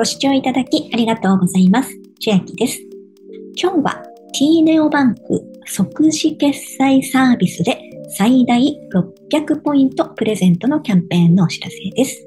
ご視聴いただきありがとうございます。千秋です。今日は T ネオバンク即時決済サービスで最大600ポイントプレゼントのキャンペーンのお知らせです。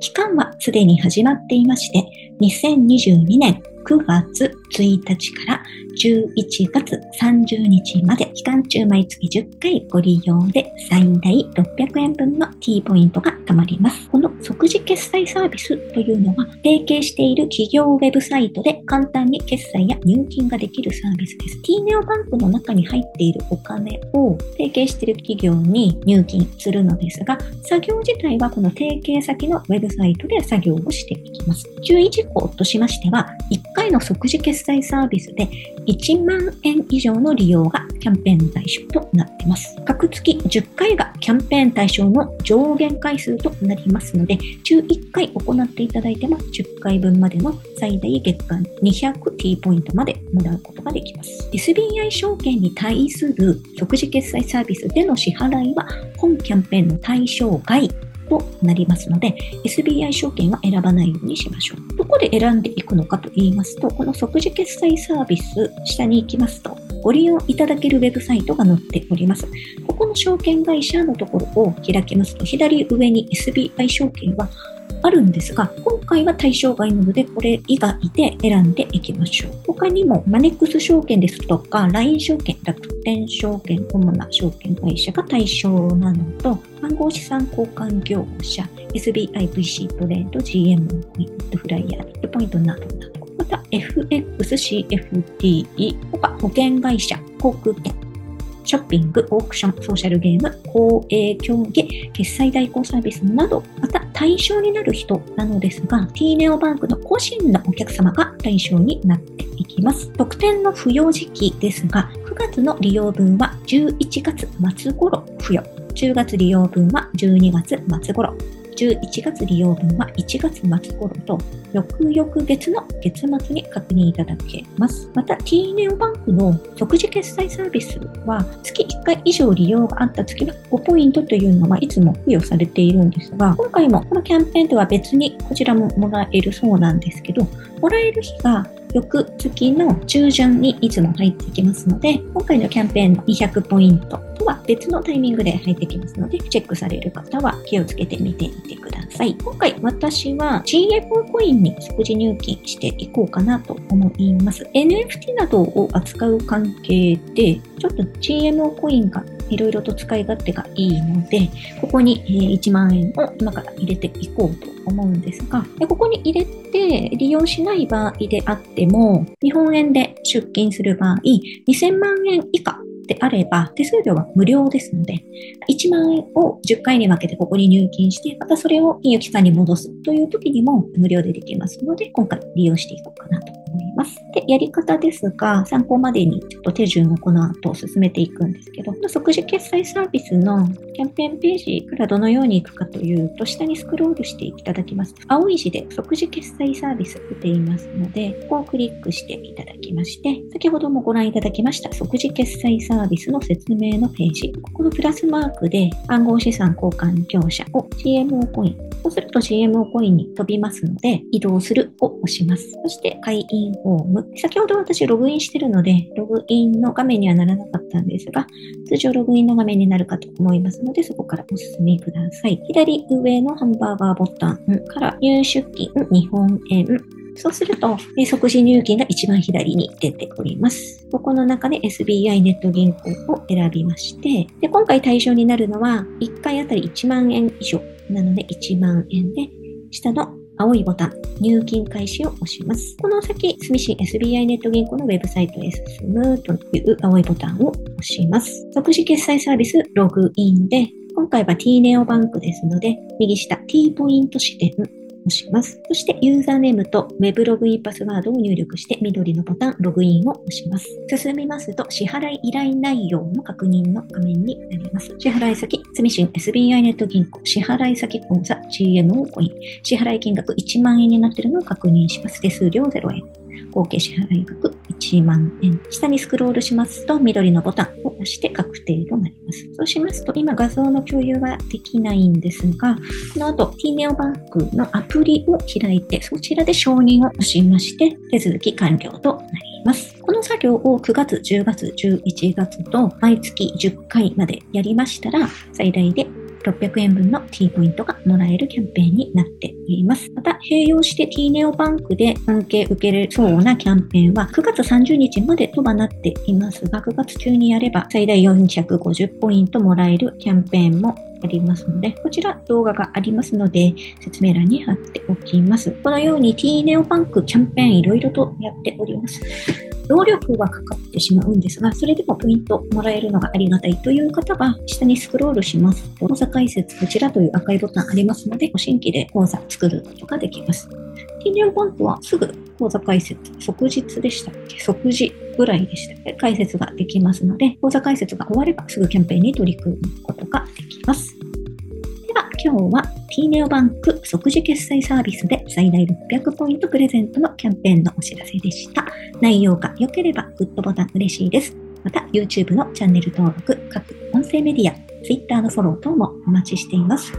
期間はすでに始まっていまして、2022年9月1日から11月30日まで期間中毎月10回ご利用で最大600円分の T ポイントが貯まります。この即時決済サービスというのは提携している企業ウェブサイトで簡単に決済や入金ができるサービスです。T ネオバンクの中に入っているお金を提携している企業に入金するのですが、作業自体はこの提携先のウェブサイトで作業をしていきます。注意事項としましては、1回の即時決済サービスで1万円以上の利用がキャンペーン対象となっています。各月10回がキャンペーン対象の上限回数となりますので、11回行っていただいても10回分までの最大月間 200T ポイントまでもらうことができます。SBI 証券に対する即時決済サービスでの支払いは本キャンペーンの対象外となりますので、SBI 証券は選ばないようにしましょう。どこで選んでいくのかと言いますと、この即時決済サービス、下に行きますと、ご利用いただけるウェブサイトが載っております。この証券会社のところを開きますと、左上に SBI 証券はあるんですが、今回は対象外なので、これ以外で選んでいきましょう。他にも、マネックス証券ですとか、LINE 証券、楽天証券、主な証券会社が対象なのと、暗号資産交換業者、SBI、VC トレード、GM、ポイントフライヤー、ビットポイントなどなど、また FX、CFD、他保険会社、航空券、ショッピング、オークション、ソーシャルゲーム、公営競技、決済代行サービスなど、また対象になる人なのですが、T ネオバンクの個人のお客様が対象になっていきます。特典の付与時期ですが、9月の利用分は11月末頃付与。10月利用分は12月末頃。11月利用分は1月末頃と、翌々月の月末に確認いただけます。また、T ネオバンクの即時決済サービスは、月1回以上利用があった月は5ポイントというのはいつも付与されているんですが、今回もこのキャンペーンでは別にこちらももらえるそうなんですけど、もらえる日が翌月の中旬にいつも入ってきますので、今回のキャンペーンの200ポイントは別のタイミングで入ってきますので、チェックされる方は気をつけてみてみてください。今回私は GMO コインに即時入金していこうかなと思います。NFT などを扱う関係で、ちょっと GMO コインがいろいろと使い勝手がいいので、ここに1万円を今から入れていこうと思うんですが、ここに入れて利用しない場合であっても、日本円で出金する場合、2000万円以下であれば、手数料は無料ですので、1万円を10回に分けてここに入金して、またそれを金融機関に戻すという時にも無料でできますので、今回利用していこうかなと。思います。で、やり方ですが、参考までにちょっと手順をこの後進めていくんですけど、即時決済サービスのキャンペーンページからどのように行くかというと、下にスクロールしていただきます。青い字で即時決済サービス出ていますので、ここをクリックしていただきまして、先ほどもご覧いただきました即時決済サービスの説明のページ。ここのプラスマークで暗号資産交換業者を GMO コイン。そうすると CMO コインに飛びますので、移動するを押します。そして会員フォーム。先ほど私ログインしてるので、ログインの画面にはならなかったんですが、通常ログインの画面になるかと思いますので、そこからお進めください。左上のハンバーガーボタンから入出金日本円そうすると、え即時入金が一番左に出ております。ここの中で SBI ネット銀行を選びまして、で今回対象になるのは、1回あたり1万円以上なので1万円で、下の青いボタン、入金開始を押します。この先、住信 SBI ネット銀行のウェブサイトへ進むという青いボタンを押します。即時決済サービスログインで、今回は T ネオバンクですので、右下 T ポイント支店押します。そしてユーザーネームとウェブログインパスワードを入力して緑のボタンログインを押します。進みますと支払い依頼内容の確認の画面になります。支払い先、住信 SBI ネット銀行、支払い先口座 GMO コイン、支払い金額1万円になっているのを確認します。手数料0円。合計支払額1万円。下にスクロールしますと、緑のボタンを押して確定となります。そうしますと、今画像の共有はできないんですが、この後、t ネオバンクのアプリを開いて、そちらで承認を押しまして、手続き完了となります。この作業を9月、10月、11月と毎月10回までやりましたら、最大で600円分の T ポイントがもらえるキャンペーンになっています。また、併用して T ネオバンクで恩恵受けれそうなキャンペーンは9月30日までとはなっていますが、9月中にやれば最大450ポイントもらえるキャンペーンもありますので、こちら動画がありますので、説明欄に貼っておきます。このように T ネオバンクキャンペーンいろいろとやっております。労力はかかってしまうんですが、それでもポイントもらえるのがありがたいという方は、下にスクロールしますと、口座開設こちらという赤いボタンありますので、ご新規で口座作ることができます。T ネオバンクはすぐ口座開設、即日でしたっけ即時ぐらいでしたっけ開設ができますので、口座開設が終わればすぐキャンペーンに取り組むことができます。今日は t ネオバンク即時決済サービスで最大600ポイントプレゼントのキャンペーンのお知らせでした。内容が良ければグッドボタン嬉しいです。また、YouTube のチャンネル登録、各音声メディア、Twitter のフォロー等もお待ちしています。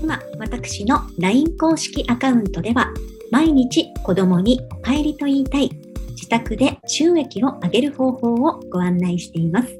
今、私の LINE 公式アカウントでは、毎日子供にお帰りと言いたい、自宅で収益を上げる方法をご案内しています。